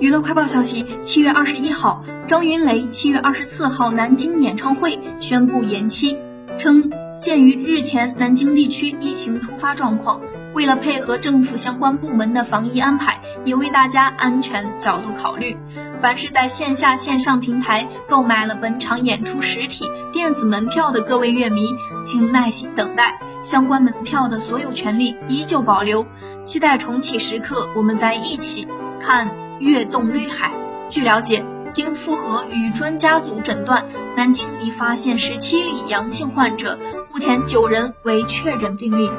娱乐快报消息：七月二十一号，张云雷七月二十四号南京演唱会宣布延期，称鉴于日前南京地区疫情突发状况，为了配合政府相关部门的防疫安排，也为大家安全角度考虑，凡是在线下线上平台购买了本场演出实体电子门票的各位乐迷，请耐心等待，相关门票的所有权利依旧保留，期待重启时刻，我们在一起看。跃动绿海。据了解，经复核与专家组诊断，南京已发现十七例阳性患者，目前九人为确诊病例。